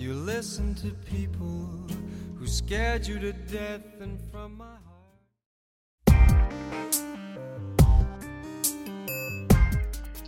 You listen to people who scared you to death and from my heart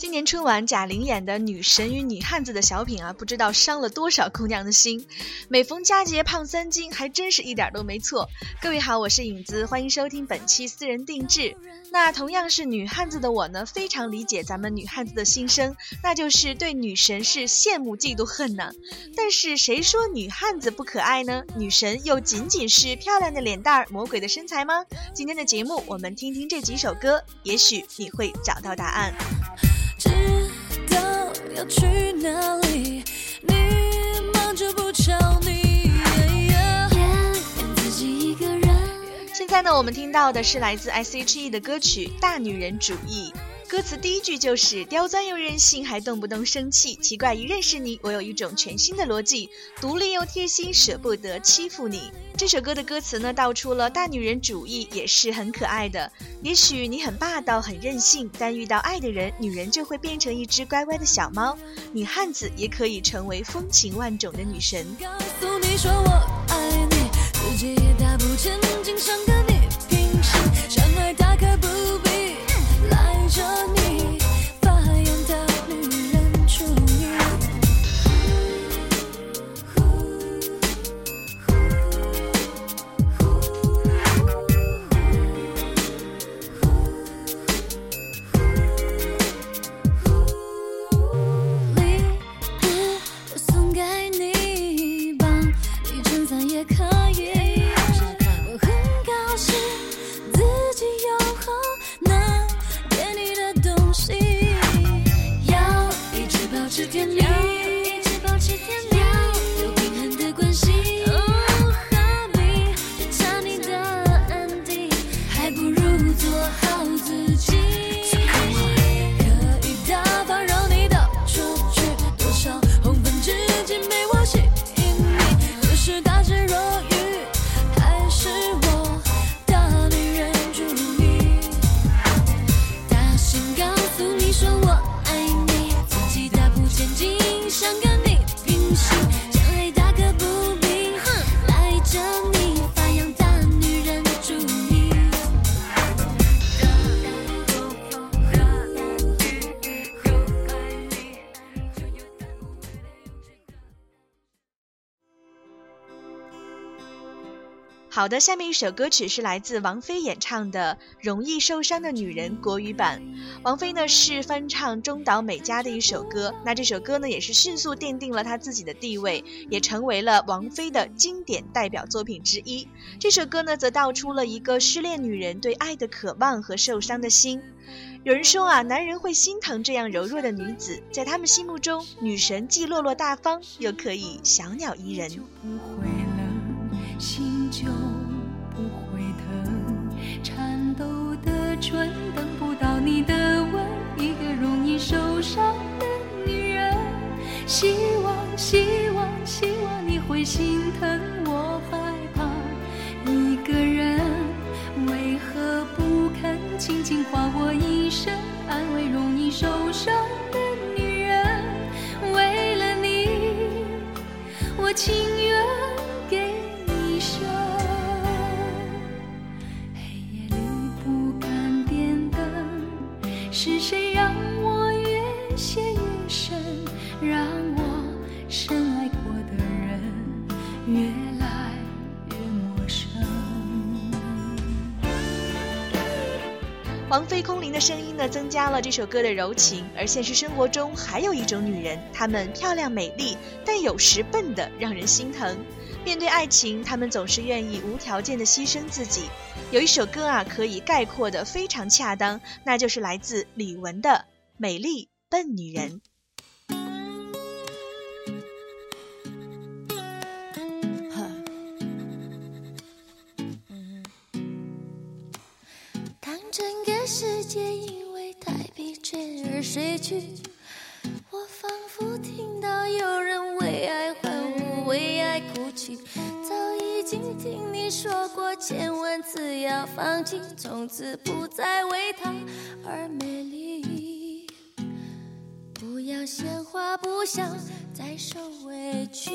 今年春晚贾玲演的《女神与女汉子》的小品啊，不知道伤了多少姑娘的心。每逢佳节胖三斤，还真是一点都没错。各位好，我是影子，欢迎收听本期私人定制。那同样是女汉子的我呢，非常理解咱们女汉子的心声，那就是对女神是羡慕嫉妒恨呢。但是谁说女汉子不可爱呢？女神又仅仅是漂亮的脸蛋儿、魔鬼的身材吗？今天的节目，我们听听这几首歌，也许你会找到答案。去哪里，你忙着不瞧你。现在呢，我们听到的是来自 S.H.E 的歌曲《大女人主义》，歌词第一句就是刁钻又任性，还动不动生气。奇怪，一认识你，我有一种全新的逻辑，独立又贴心，舍不得欺负你。这首歌的歌词呢，道出了大女人主义也是很可爱的。也许你很霸道、很任性，但遇到爱的人，女人就会变成一只乖乖的小猫。女汉子也可以成为风情万种的女神。告诉你说我爱你，自己也大步前进，想跟好的，下面一首歌曲是来自王菲演唱的《容易受伤的女人》国语版。王菲呢是翻唱中岛美嘉的一首歌，那这首歌呢也是迅速奠定了她自己的地位，也成为了王菲的经典代表作品之一。这首歌呢则道出了一个失恋女人对爱的渴望和受伤的心。有人说啊，男人会心疼这样柔弱的女子，在他们心目中，女神既落落大方，又可以小鸟依人。心轻轻划我一生，安慰容易受伤的女人。为了你，我情愿给你生。黑夜里不敢点灯。是谁王菲空灵的声音呢，增加了这首歌的柔情。而现实生活中还有一种女人，她们漂亮美丽，但有时笨的让人心疼。面对爱情，她们总是愿意无条件的牺牲自己。有一首歌啊，可以概括的非常恰当，那就是来自李玟的《美丽笨女人》。界因为太疲倦而睡去。我仿佛听到有人为爱欢呼，为爱哭泣。早已经听你说过千万次要放弃，从此不再为他而美丽。不要鲜花，不想再受委屈。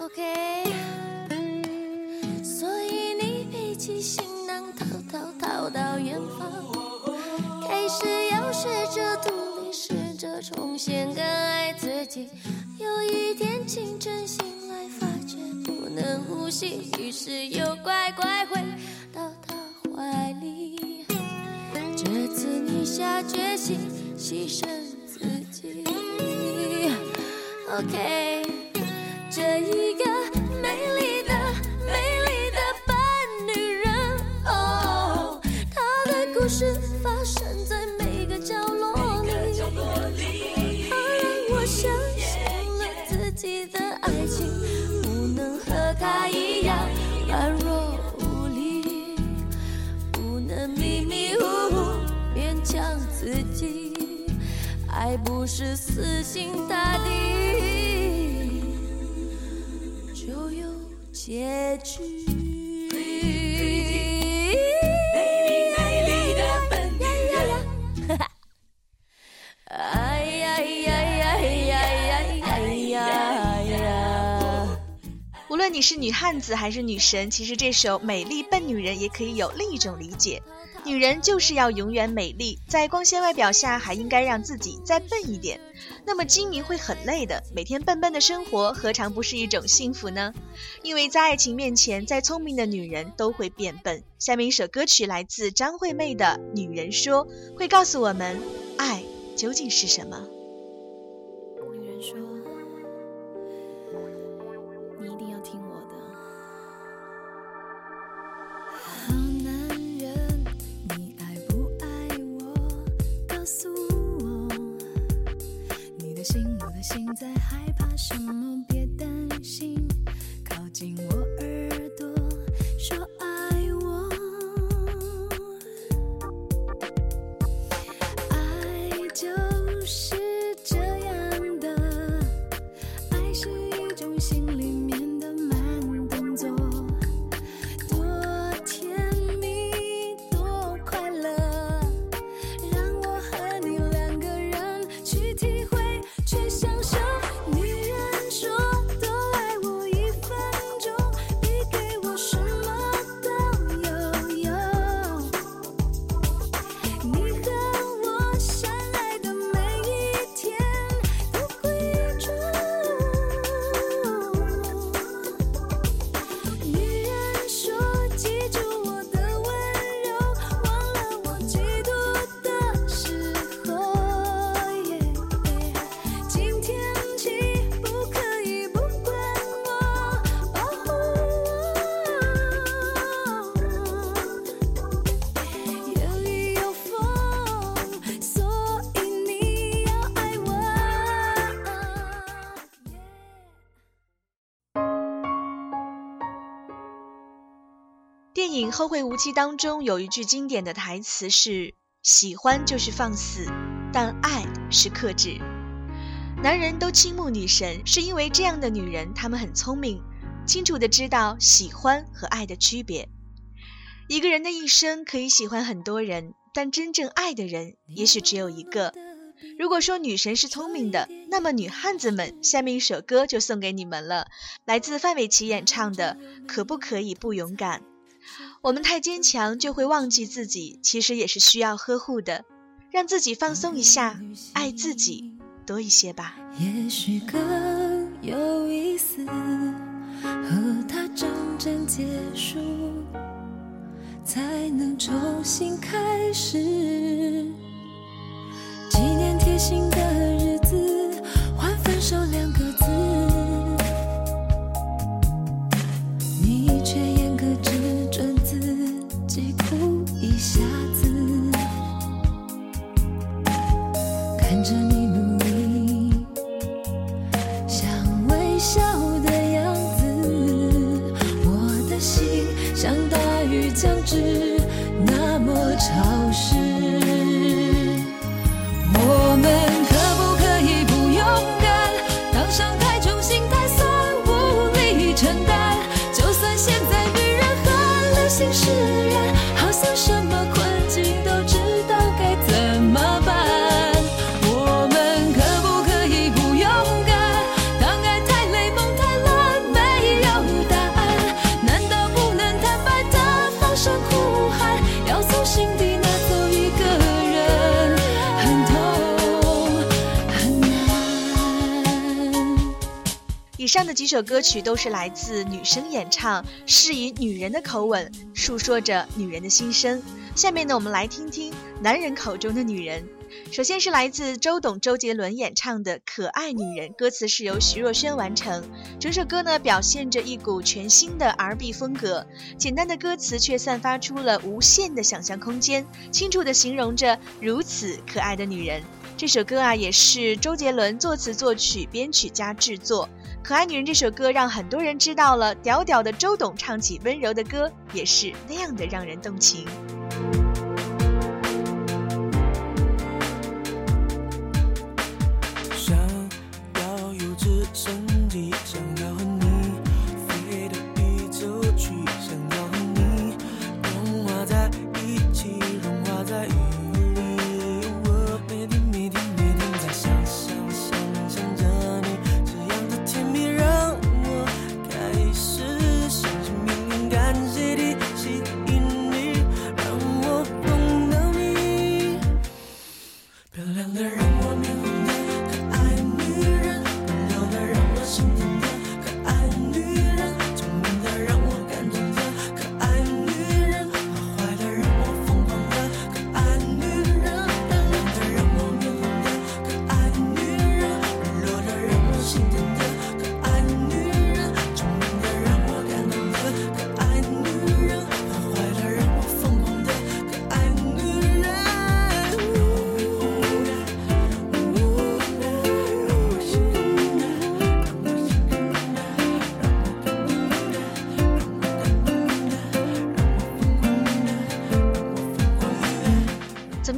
OK，所以你背起行逃逃到远方，开始要试着独立，试着重新更爱自己。有一天清晨醒来，发觉不能呼吸，于是又乖乖回到他怀里。这次你下决心牺牲自己。OK，这一个还不是死心塌地就有结局。美丽的笨女人，无论你是女汉子还是女神，其实这首《美丽笨女人》也可以有另一种理解。女人就是要永远美丽，在光鲜外表下还应该让自己再笨一点。那么精明会很累的，每天笨笨的生活何尝不是一种幸福呢？因为在爱情面前，再聪明的女人都会变笨。下面一首歌曲来自张惠妹的《女人说》，会告诉我们爱究竟是什么。在害怕什么？别担心，靠近我电影《后会无期》当中有一句经典的台词是：“喜欢就是放肆，但爱是克制。”男人都倾慕女神，是因为这样的女人，她们很聪明，清楚的知道喜欢和爱的区别。一个人的一生可以喜欢很多人，但真正爱的人也许只有一个。如果说女神是聪明的，那么女汉子们，下面一首歌就送给你们了，来自范玮琪演唱的《可不可以不勇敢》。我们太坚强，就会忘记自己，其实也是需要呵护的，让自己放松一下，爱自己多一些吧。也许更有意思，和他真正结束，才能重新开始。纪念贴心的日子，换分手两个自，好像是。上的几首歌曲都是来自女生演唱，是以女人的口吻述说着女人的心声。下面呢，我们来听听男人口中的女人。首先是来自周董、周杰伦演唱的《可爱女人》，歌词是由徐若瑄完成。整首歌呢，表现着一股全新的 R&B 风格，简单的歌词却散发出了无限的想象空间，清楚地形容着如此可爱的女人。这首歌啊，也是周杰伦作词、作曲、编曲加制作。《可爱女人》这首歌让很多人知道了，屌屌的周董唱起温柔的歌，也是那样的让人动情。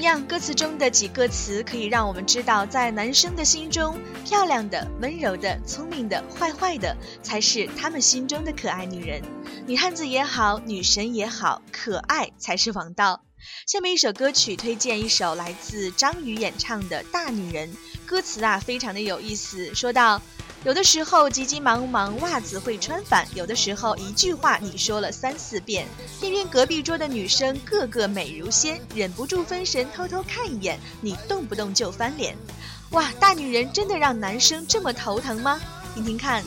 同样歌词中的几个词可以让我们知道，在男生的心中，漂亮的、温柔的、聪明的、坏坏的，才是他们心中的可爱女人。女汉子也好，女神也好，可爱才是王道。下面一首歌曲，推荐一首来自张宇演唱的《大女人》，歌词啊，非常的有意思，说到。有的时候急急忙忙，袜子会穿反；有的时候一句话你说了三四遍，偏偏隔壁桌的女生个个美如仙，忍不住分神偷偷看一眼，你动不动就翻脸。哇，大女人真的让男生这么头疼吗？听听看。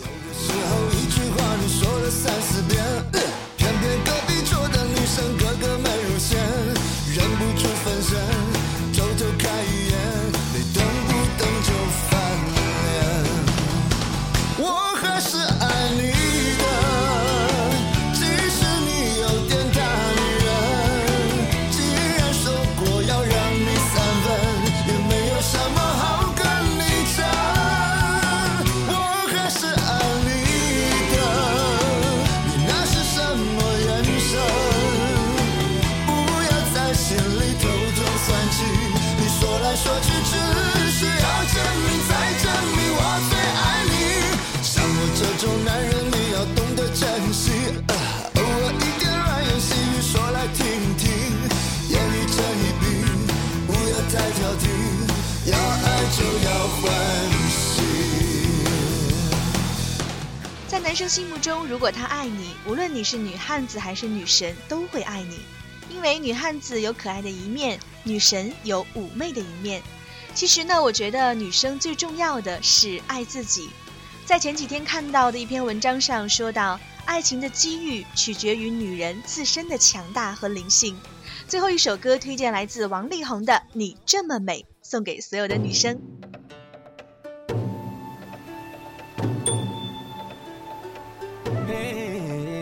在男生心目中，如果他爱你，无论你是女汉子还是女神，都会爱你。因为女汉子有可爱的一面，女神有妩媚的一面。其实呢，我觉得女生最重要的是爱自己。在前几天看到的一篇文章上说到，爱情的机遇取决于女人自身的强大和灵性。最后一首歌推荐来自王力宏的《你这么美》，送给所有的女生。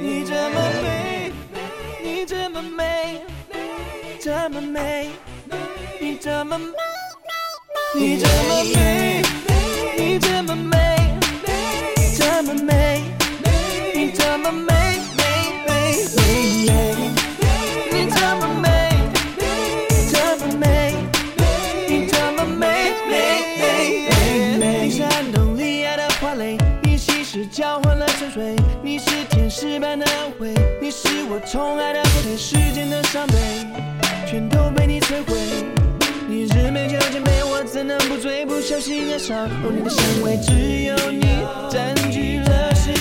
你这么美，你这么美，这么美，你这么美，你这么美，你这么美，你其实交换了沉睡你是天使般的安慰你是我宠爱的宝贝世间的伤悲全都被你摧毁。你是美酒姐妹我怎能不醉？不小心爱上你的香味只有你占据了世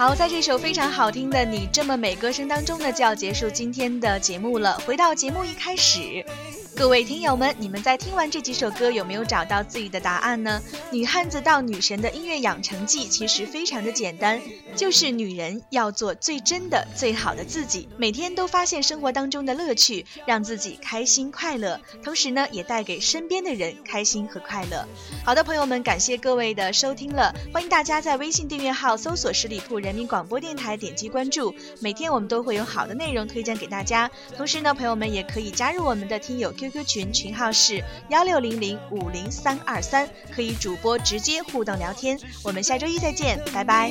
好。在这首非常好听的《你这么美》歌声当中呢，就要结束今天的节目了。回到节目一开始。各位听友们，你们在听完这几首歌有没有找到自己的答案呢？女汉子到女神的音乐养成记其实非常的简单，就是女人要做最真的、最好的自己，每天都发现生活当中的乐趣，让自己开心快乐，同时呢，也带给身边的人开心和快乐。好的，朋友们，感谢各位的收听了，欢迎大家在微信订阅号搜索十里铺人民广播电台，点击关注，每天我们都会有好的内容推荐给大家。同时呢，朋友们也可以加入我们的听友 QQ。Q 群群号是幺六零零五零三二三，可以主播直接互动聊天。我们下周一再见，拜拜。